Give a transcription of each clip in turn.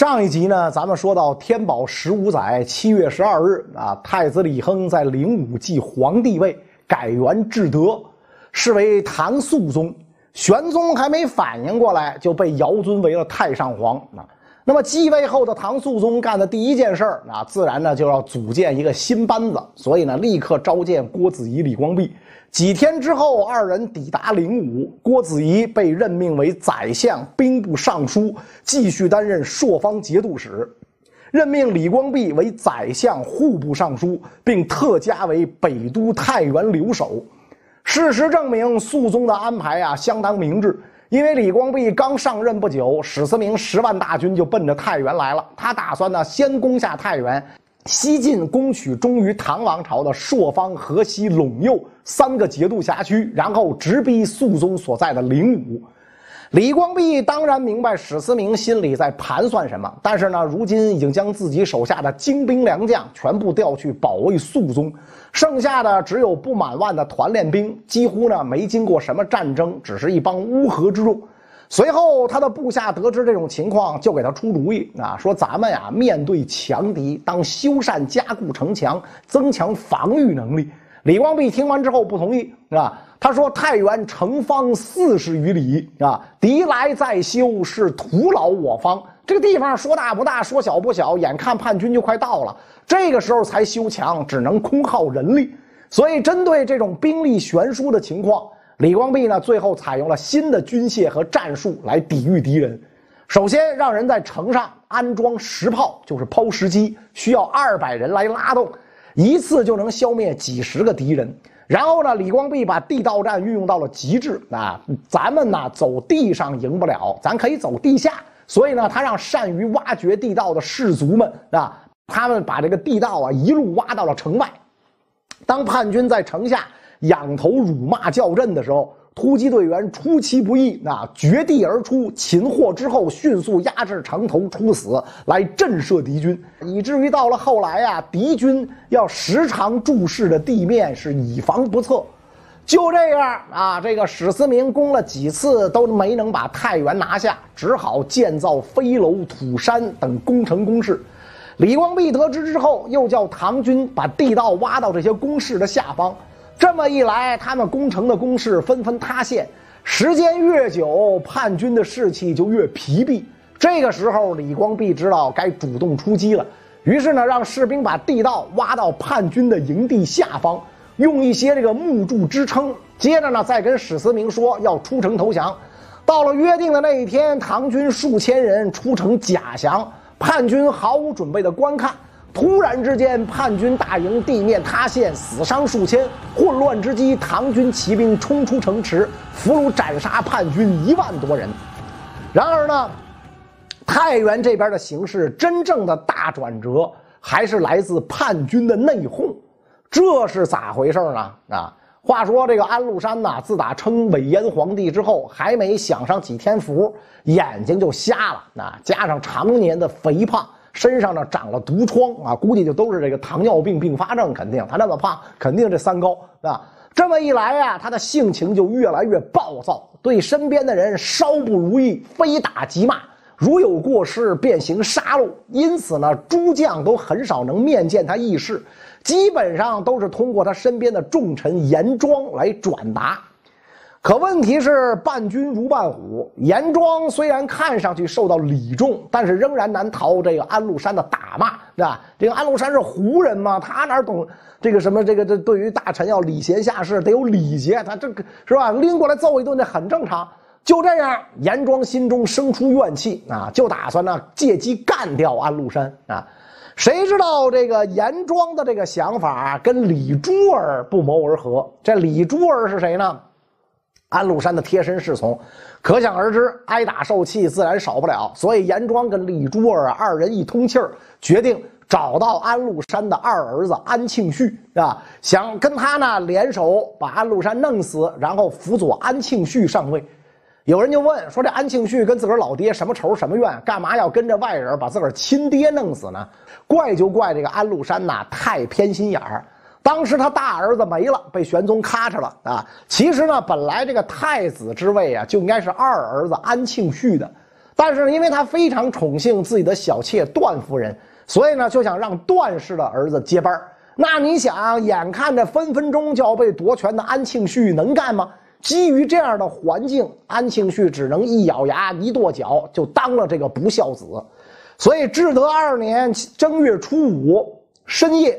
上一集呢，咱们说到天宝十五载七月十二日啊，太子李亨在灵武继皇帝位，改元至德，是为唐肃宗。玄宗还没反应过来，就被尧尊为了太上皇啊。那么继位后的唐肃宗干的第一件事儿啊，自然呢就要组建一个新班子，所以呢立刻召见郭子仪、李光弼。几天之后，二人抵达灵武，郭子仪被任命为宰相、兵部尚书，继续担任朔方节度使；任命李光弼为宰相、户部尚书，并特加为北都太原留守。事实证明，肃宗的安排啊相当明智，因为李光弼刚上任不久，史思明十万大军就奔着太原来了，他打算呢先攻下太原。西进攻取忠于唐王朝的朔方、河西、陇右三个节度辖区，然后直逼肃宗所在的灵武。李光弼当然明白史思明心里在盘算什么，但是呢，如今已经将自己手下的精兵良将全部调去保卫肃宗，剩下的只有不满万的团练兵，几乎呢没经过什么战争，只是一帮乌合之众。随后，他的部下得知这种情况，就给他出主意啊，说咱们呀，面对强敌，当修缮加固城墙，增强防御能力。李光弼听完之后不同意啊，他说：“太原城方四十余里啊，敌来再修是徒劳我方。这个地方说大不大，说小不小，眼看叛军就快到了，这个时候才修墙，只能空耗人力。所以，针对这种兵力悬殊的情况。”李光弼呢，最后采用了新的军械和战术来抵御敌人。首先，让人在城上安装石炮，就是抛石机，需要二百人来拉动，一次就能消灭几十个敌人。然后呢，李光弼把地道战运用到了极致啊！咱们呢，走地上赢不了，咱可以走地下。所以呢，他让善于挖掘地道的士卒们啊，他们把这个地道啊一路挖到了城外。当叛军在城下。仰头辱骂叫阵的时候，突击队员出其不意，那绝地而出，擒获之后迅速压制城头出死，来震慑敌军，以至于到了后来呀，敌军要时常注视着地面，是以防不测。就这样啊，这个史思明攻了几次都没能把太原拿下，只好建造飞楼、土山等攻城工事。李光弼得知之后，又叫唐军把地道挖到这些工事的下方。这么一来，他们攻城的工事纷纷塌陷，时间越久，叛军的士气就越疲弊。这个时候，李光弼知道该主动出击了，于是呢，让士兵把地道挖到叛军的营地下方，用一些这个木柱支撑。接着呢，再跟史思明说要出城投降。到了约定的那一天，唐军数千人出城假降，叛军毫无准备的观看。突然之间，叛军大营地面塌陷，死伤数千。混乱之机，唐军骑兵冲出城池，俘虏斩杀叛军一万多人。然而呢，太原这边的形势真正的大转折，还是来自叛军的内讧。这是咋回事呢？啊，话说这个安禄山呐，自打称伪燕皇帝之后，还没享上几天福，眼睛就瞎了。啊，加上常年的肥胖。身上呢长了毒疮啊，估计就都是这个糖尿病并发症，肯定他那么胖，肯定这三高啊。这么一来呀，他的性情就越来越暴躁，对身边的人稍不如意，非打即骂，如有过失便行杀戮。因此呢，诸将都很少能面见他议事，基本上都是通过他身边的重臣严庄来转达。可问题是，伴君如伴虎。严庄虽然看上去受到礼重，但是仍然难逃这个安禄山的打骂，是吧？这个安禄山是胡人嘛，他哪懂这个什么？这个这对于大臣要礼贤下士，得有礼节。他这个是吧？拎过来揍一顿，那很正常。就这样，严庄心中生出怨气啊，就打算呢借机干掉安禄山啊。谁知道这个严庄的这个想法跟李珠儿不谋而合。这李珠儿是谁呢？安禄山的贴身侍从，可想而知，挨打受气自然少不了。所以严庄跟李珠儿二人一通气儿，决定找到安禄山的二儿子安庆绪啊，想跟他呢联手把安禄山弄死，然后辅佐安庆绪上位。有人就问说：“这安庆绪跟自个儿老爹什么仇什么怨？干嘛要跟着外人把自个儿亲爹弄死呢？”怪就怪这个安禄山呐，太偏心眼儿。当时他大儿子没了，被玄宗咔嚓了啊！其实呢，本来这个太子之位啊，就应该是二儿子安庆绪的。但是因为他非常宠幸自己的小妾段夫人，所以呢就想让段氏的儿子接班那你想，眼看着分分钟就要被夺权的安庆绪能干吗？基于这样的环境，安庆绪只能一咬牙一跺脚，就当了这个不孝子。所以至德二年正月初五深夜，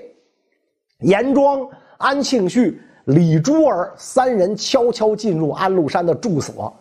严庄、安庆绪、李珠儿三人悄悄进入安禄山的住所。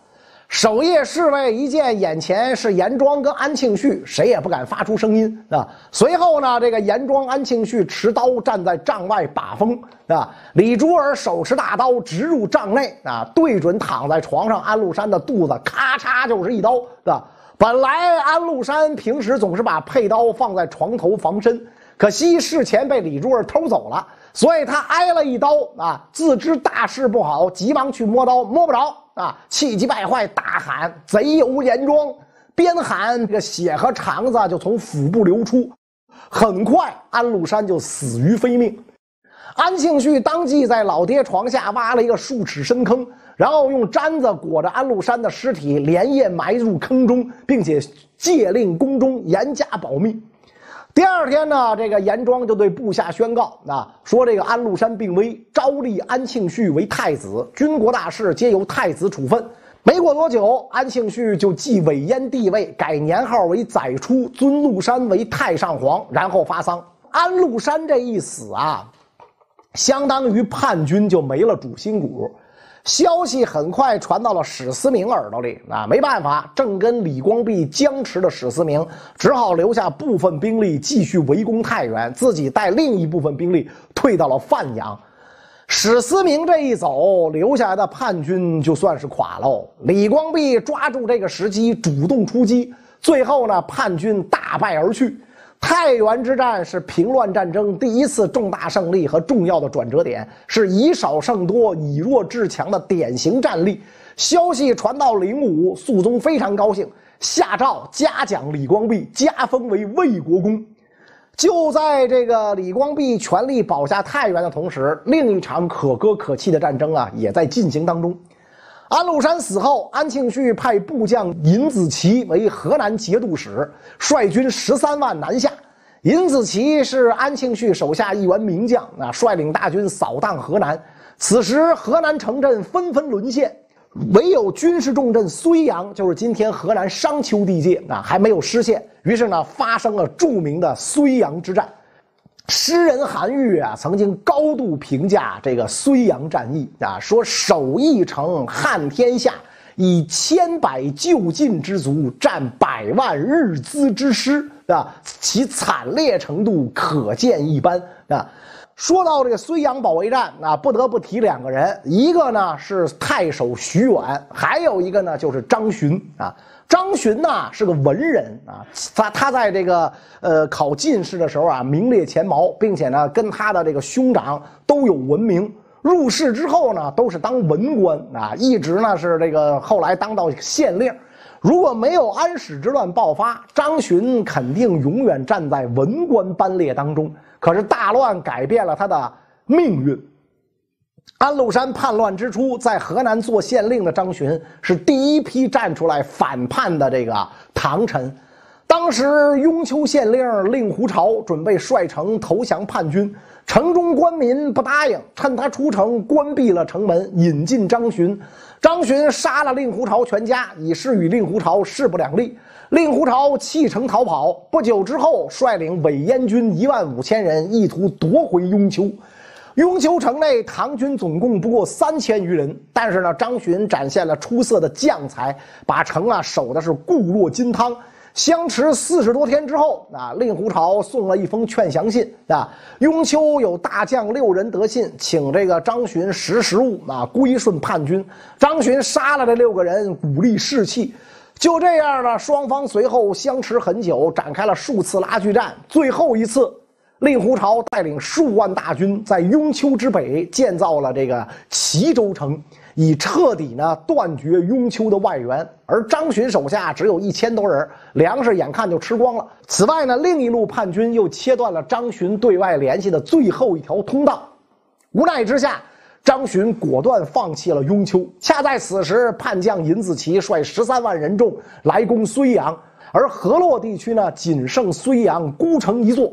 守夜侍卫一见眼前是严庄跟安庆绪，谁也不敢发出声音啊。随后呢，这个严庄、安庆绪持刀站在帐外把风啊。李珠儿手持大刀直入帐内啊，对准躺在床上安禄山的肚子，咔嚓就是一刀啊。本来安禄山平时总是把佩刀放在床头防身，可惜事前被李珠儿偷走了，所以他挨了一刀啊，自知大事不好，急忙去摸刀，摸不着。啊！气急败坏，大喊：“贼有严庄！”边喊，这个血和肠子就从腹部流出。很快，安禄山就死于非命。安庆绪当即在老爹床下挖了一个数尺深坑，然后用毡子裹着安禄山的尸体，连夜埋入坑中，并且戒令宫中严加保密。第二天呢，这个严庄就对部下宣告啊，说这个安禄山病危，昭立安庆绪为太子，军国大事皆由太子处分。没过多久，安庆绪就继韦燕帝位，改年号为载初，尊禄山为太上皇，然后发丧。安禄山这一死啊，相当于叛军就没了主心骨。消息很快传到了史思明耳朵里啊，没办法，正跟李光弼僵持的史思明只好留下部分兵力继续围攻太原，自己带另一部分兵力退到了范阳。史思明这一走，留下来的叛军就算是垮喽。李光弼抓住这个时机，主动出击，最后呢，叛军大败而去。太原之战是平乱战争第一次重大胜利和重要的转折点，是以少胜多、以弱制强的典型战例。消息传到灵武，肃宗非常高兴，下诏嘉奖李光弼，加封为魏国公。就在这个李光弼全力保下太原的同时，另一场可歌可泣的战争啊，也在进行当中。安禄山死后，安庆绪派部将尹子奇为河南节度使，率军十三万南下。尹子奇是安庆绪手下一员名将，啊，率领大军扫荡河南。此时，河南城镇纷纷沦陷，唯有军事重镇睢阳，就是今天河南商丘地界，啊，还没有失陷。于是呢，发生了著名的睢阳之战。诗人韩愈啊，曾经高度评价这个睢阳战役啊，说守一城撼天下，以千百就近之卒战百万日资之师啊，其惨烈程度可见一斑啊。说到这个睢阳保卫战啊，不得不提两个人，一个呢是太守徐远，还有一个呢就是张巡啊。张巡呐是个文人啊，他他在这个呃考进士的时候啊名列前茅，并且呢跟他的这个兄长都有文名。入仕之后呢都是当文官啊，一直呢是这个后来当到县令。如果没有安史之乱爆发，张巡肯定永远站在文官班列当中。可是大乱改变了他的命运。安禄山叛乱之初，在河南做县令的张巡是第一批站出来反叛的这个唐臣。当时雍丘县令令狐潮准备率城投降叛军，城中官民不答应，趁他出城关闭了城门，引进张巡。张巡杀了令狐潮全家，以示与令狐潮势不两立。令狐潮弃城逃跑，不久之后率领伪燕军一万五千人，意图夺回雍丘。雍丘城内唐军总共不过三千余人，但是呢，张巡展现了出色的将才，把城啊守的是固若金汤。相持四十多天之后，啊，令狐潮送了一封劝降信啊，雍丘有大将六人得信，请这个张巡识时务啊，归顺叛军。张巡杀了这六个人，鼓励士气。就这样呢，双方随后相持很久，展开了数次拉锯战。最后一次。令狐潮带领数万大军在雍丘之北建造了这个齐州城，以彻底呢断绝雍丘的外援。而张巡手下只有一千多人，粮食眼看就吃光了。此外呢，另一路叛军又切断了张巡对外联系的最后一条通道。无奈之下，张巡果断放弃了雍丘。恰在此时，叛将尹子奇率十三万人众来攻睢阳，而河洛地区呢，仅剩睢阳孤城一座。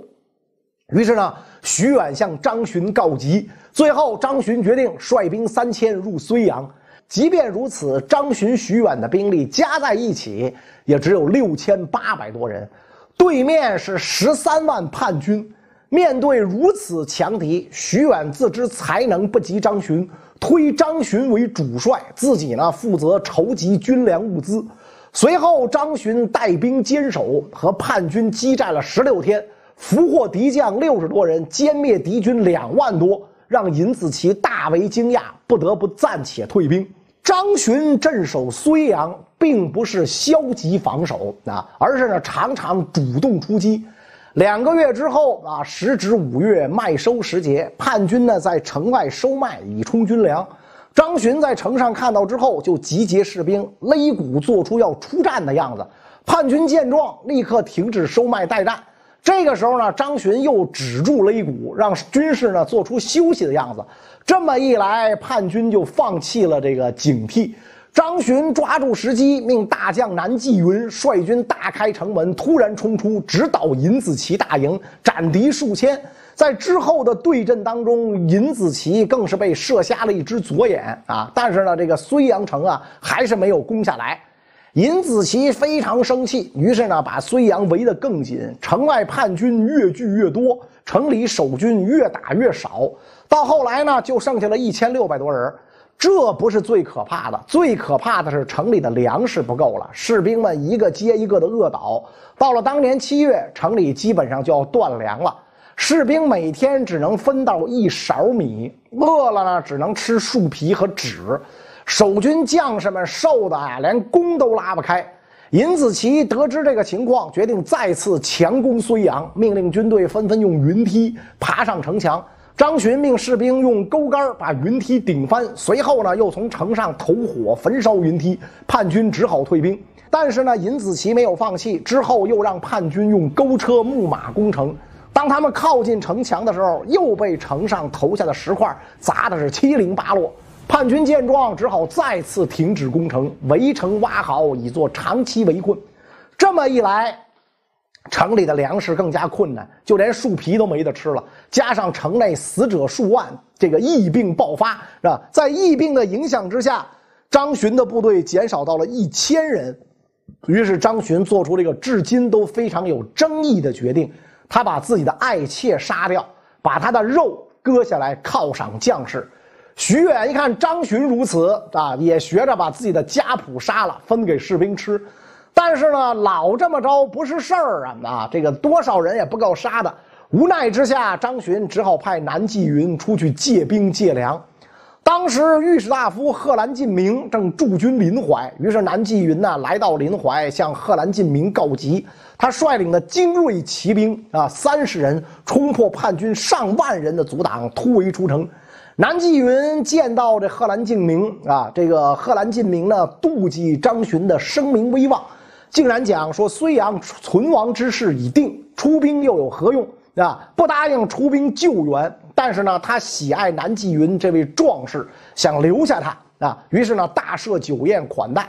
于是呢，徐远向张巡告急。最后，张巡决定率兵三千入睢阳。即便如此，张巡、徐远的兵力加在一起也只有六千八百多人，对面是十三万叛军。面对如此强敌，徐远自知才能不及张巡，推张巡为主帅，自己呢负责筹集军粮物资。随后，张巡带兵坚守，和叛军激战了十六天，俘获敌将六十多人，歼灭敌军两万多，让尹子奇大为惊讶，不得不暂且退兵。张巡镇守睢阳，并不是消极防守啊，而是呢常常主动出击。两个月之后啊，时值五月麦收时节，叛军呢在城外收麦以充军粮。张巡在城上看到之后，就集结士兵，擂鼓做出要出战的样子。叛军见状，立刻停止收麦待战。这个时候呢，张巡又止住擂鼓，让军士呢做出休息的样子。这么一来，叛军就放弃了这个警惕。张巡抓住时机，命大将南霁云率军大开城门，突然冲出，直捣尹子奇大营，斩敌数千。在之后的对阵当中，尹子奇更是被射瞎了一只左眼啊！但是呢，这个睢阳城啊，还是没有攻下来。尹子奇非常生气，于是呢，把睢阳围得更紧，城外叛军越聚越多，城里守军越打越少。到后来呢，就剩下了一千六百多人。这不是最可怕的，最可怕的是城里的粮食不够了，士兵们一个接一个的饿倒。到了当年七月，城里基本上就要断粮了，士兵每天只能分到一勺米，饿了呢只能吃树皮和纸。守军将士们瘦的啊，连弓都拉不开。尹子奇得知这个情况，决定再次强攻睢阳，命令军队纷纷用云梯爬上城墙。张巡命士兵用钩竿把云梯顶翻，随后呢又从城上投火焚烧云梯，叛军只好退兵。但是呢，尹子奇没有放弃，之后又让叛军用钩车、木马攻城。当他们靠近城墙的时候，又被城上投下的石块砸的是七零八落。叛军见状，只好再次停止攻城，围城挖壕，以作长期围困。这么一来。城里的粮食更加困难，就连树皮都没得吃了。加上城内死者数万，这个疫病爆发，是吧？在疫病的影响之下，张巡的部队减少到了一千人。于是张巡做出这个至今都非常有争议的决定：他把自己的爱妾杀掉，把他的肉割下来犒赏将士。徐远一看张巡如此啊，也学着把自己的家仆杀了，分给士兵吃。但是呢，老这么着不是事儿啊！啊，这个多少人也不够杀的。无奈之下，张巡只好派南霁云出去借兵借粮。当时御史大夫贺兰进明正驻军临淮，于是南霁云呢来到临淮，向贺兰进明告急。他率领的精锐骑兵啊，三十人冲破叛军上万人的阻挡，突围出城。南霁云见到这贺兰进明啊，这个贺兰进明呢，妒忌张巡的声名威望。竟然讲说睢阳存亡之势已定，出兵又有何用啊？不答应出兵救援，但是呢，他喜爱南霁云这位壮士，想留下他啊。于是呢，大设酒宴款待。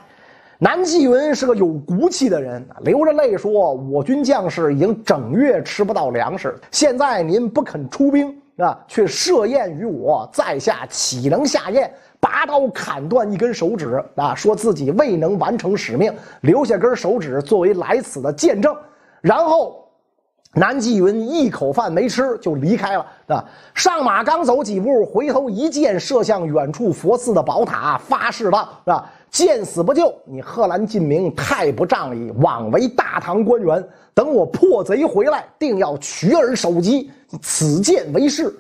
南霁云是个有骨气的人，流着泪说：“我军将士已经整月吃不到粮食，现在您不肯出兵啊，却设宴于我，在下岂能下咽？”拔刀砍断一根手指啊！说自己未能完成使命，留下根手指作为来此的见证。然后，南霁云一口饭没吃就离开了啊！上马刚走几步，回头一箭射向远处佛寺的宝塔，发誓道：“啊，见死不救！你贺兰进明太不仗义，枉为大唐官员。等我破贼回来，定要取而首级，此箭为誓。”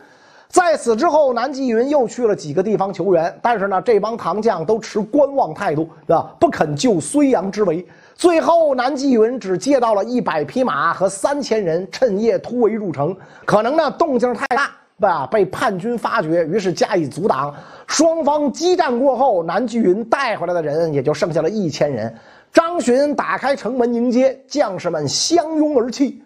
在此之后，南霁云又去了几个地方求援，但是呢，这帮唐将都持观望态度，啊？不肯救睢阳之围。最后，南霁云只借到了一百匹马和三千人，趁夜突围入城。可能呢，动静太大，吧？被叛军发觉，于是加以阻挡。双方激战过后，南霁云带回来的人也就剩下了一千人。张巡打开城门迎接，将士们相拥而泣。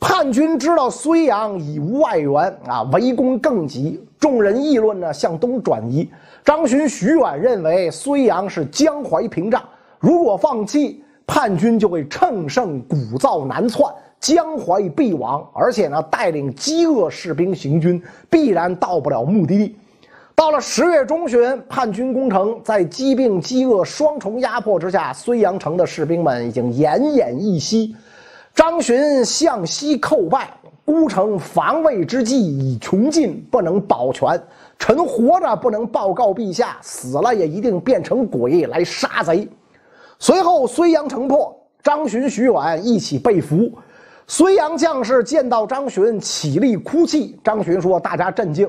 叛军知道睢阳已无外援啊，围攻更急。众人议论呢，向东转移。张巡、徐远认为睢阳是江淮屏障，如果放弃，叛军就会乘胜鼓噪南窜，江淮必亡。而且呢，带领饥饿士兵行军，必然到不了目的地。到了十月中旬，叛军攻城，在疾病、饥饿双重压迫之下，睢阳城的士兵们已经奄奄一息。张巡向西叩拜。孤城防卫之计已穷尽，不能保全。臣活着不能报告陛下，死了也一定变成鬼来杀贼。随后，睢阳城破，张巡、徐远一起被俘。睢阳将士见到张巡，起立哭泣。张巡说：“大家镇静，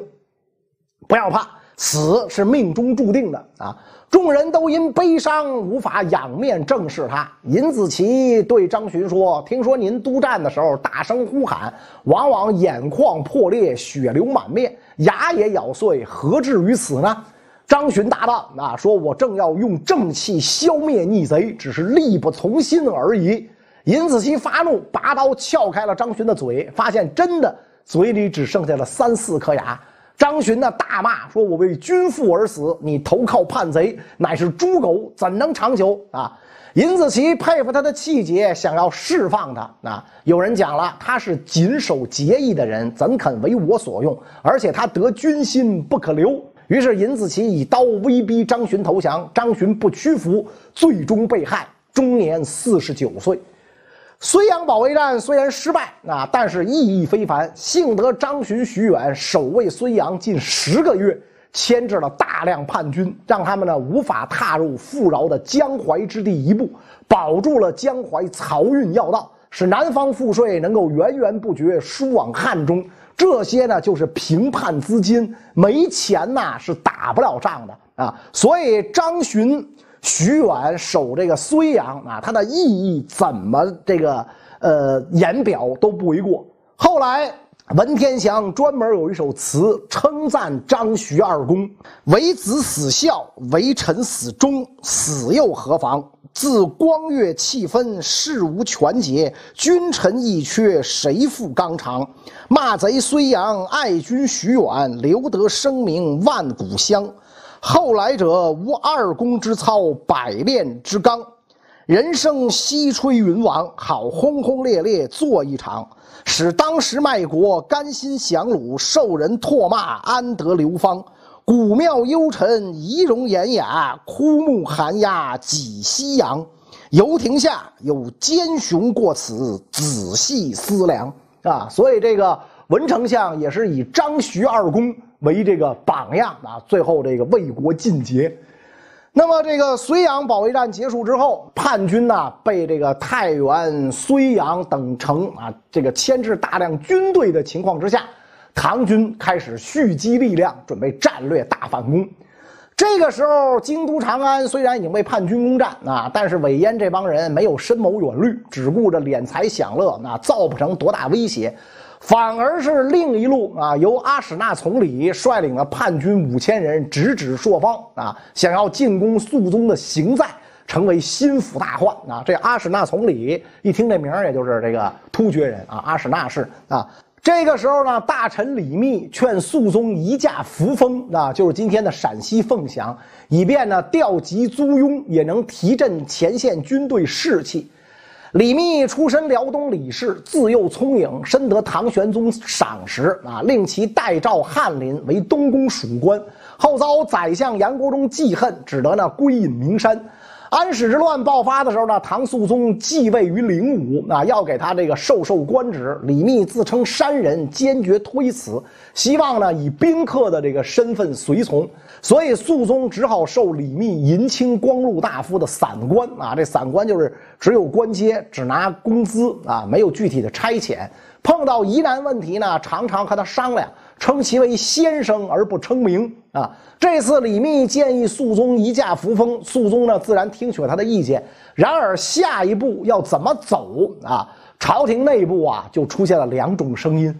不要怕，死是命中注定的啊。”众人都因悲伤无法仰面正视他。尹子奇对张巡说：“听说您督战的时候大声呼喊，往往眼眶破裂，血流满面，牙也咬碎，何至于此呢？”张巡答道：“啊，说我正要用正气消灭逆贼，只是力不从心而已。”尹子奇发怒，拔刀撬开了张巡的嘴，发现真的嘴里只剩下了三四颗牙。张巡呢大骂说：“我为君父而死，你投靠叛贼，乃是猪狗，怎能长久啊？”尹子奇佩服他的气节，想要释放他啊。有人讲了，他是谨守节义的人，怎肯为我所用？而且他得军心，不可留。于是尹子奇以刀威逼张巡投降，张巡不屈服，最终被害，终年四十九岁。睢阳保卫战虽然失败，啊，但是意义非凡。幸得张巡、徐远守卫睢阳近十个月，牵制了大量叛军，让他们呢无法踏入富饶的江淮之地一步，保住了江淮漕运要道，使南方赋税能够源源不绝输往汉中。这些呢就是平叛资金，没钱呐是打不了仗的啊。所以张巡。徐远守这个睢阳啊，它的意义怎么这个呃言表都不为过。后来文天祥专门有一首词称赞张徐二公：“为子死孝，为臣死忠，死又何妨？自光岳气分，事无全节，君臣一缺，谁负纲常？骂贼睢阳，爱君徐远，留得声名万古香。”后来者无二公之操，百炼之钢。人生西吹云王，好轰轰烈烈做一场，使当时卖国甘心降虏，受人唾骂安得流芳？古庙幽沉仪容典雅，枯木寒鸦几夕阳。游亭下有奸雄过此，仔细思量啊！所以这个文丞相也是以张徐二公。为这个榜样啊，最后这个为国尽节。那么这个睢阳保卫战结束之后，叛军呢被这个太原、睢阳等城啊这个牵制大量军队的情况之下，唐军开始蓄积力量，准备战略大反攻。这个时候，京都长安虽然已经被叛军攻占啊，但是韦燕这帮人没有深谋远虑，只顾着敛财享乐，那造不成多大威胁。反而是另一路啊，由阿史那从礼率领了叛军五千人直指朔方啊，想要进攻肃宗的行在，成为心腹大患啊。这阿史那从礼一听这名，也就是这个突厥人啊，阿史那氏啊。这个时候呢，大臣李密劝肃宗移驾扶风啊，就是今天的陕西凤翔，以便呢调集租庸，也能提振前线军队士气。李密出身辽东李氏，自幼聪颖，深得唐玄宗赏识啊，令其代诏翰林为东宫属官。后遭宰相杨国忠记恨，只得呢归隐名山。安史之乱爆发的时候呢，唐肃宗继位于灵武啊，要给他这个授受官职。李密自称山人，坚决推辞，希望呢以宾客的这个身份随从。所以肃宗只好授李密银青光禄大夫的散官啊，这散官就是只有官阶，只拿工资啊，没有具体的差遣。碰到疑难问题呢，常常和他商量，称其为先生而不称名啊。这次李密建议肃宗移驾扶风，肃宗呢自然听取了他的意见。然而下一步要怎么走啊？朝廷内部啊就出现了两种声音。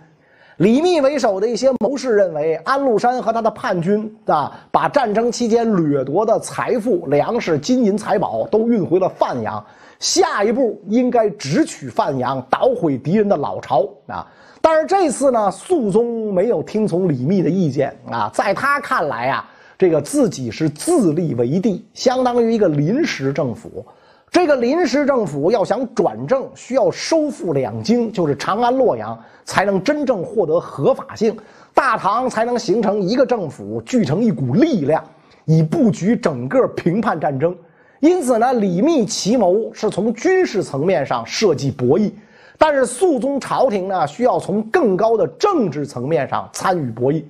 李密为首的一些谋士认为，安禄山和他的叛军啊，把战争期间掠夺的财富、粮食、金银财宝都运回了范阳，下一步应该直取范阳，捣毁敌人的老巢啊。但是这次呢，肃宗没有听从李密的意见啊，在他看来啊，这个自己是自立为帝，相当于一个临时政府。这个临时政府要想转正，需要收复两京，就是长安、洛阳，才能真正获得合法性，大唐才能形成一个政府，聚成一股力量，以布局整个平叛战争。因此呢，李密奇谋是从军事层面上设计博弈，但是肃宗朝廷呢，需要从更高的政治层面上参与博弈。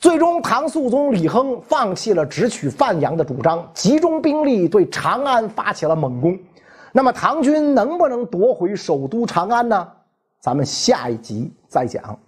最终，唐肃宗李亨放弃了直取范阳的主张，集中兵力对长安发起了猛攻。那么，唐军能不能夺回首都长安呢？咱们下一集再讲。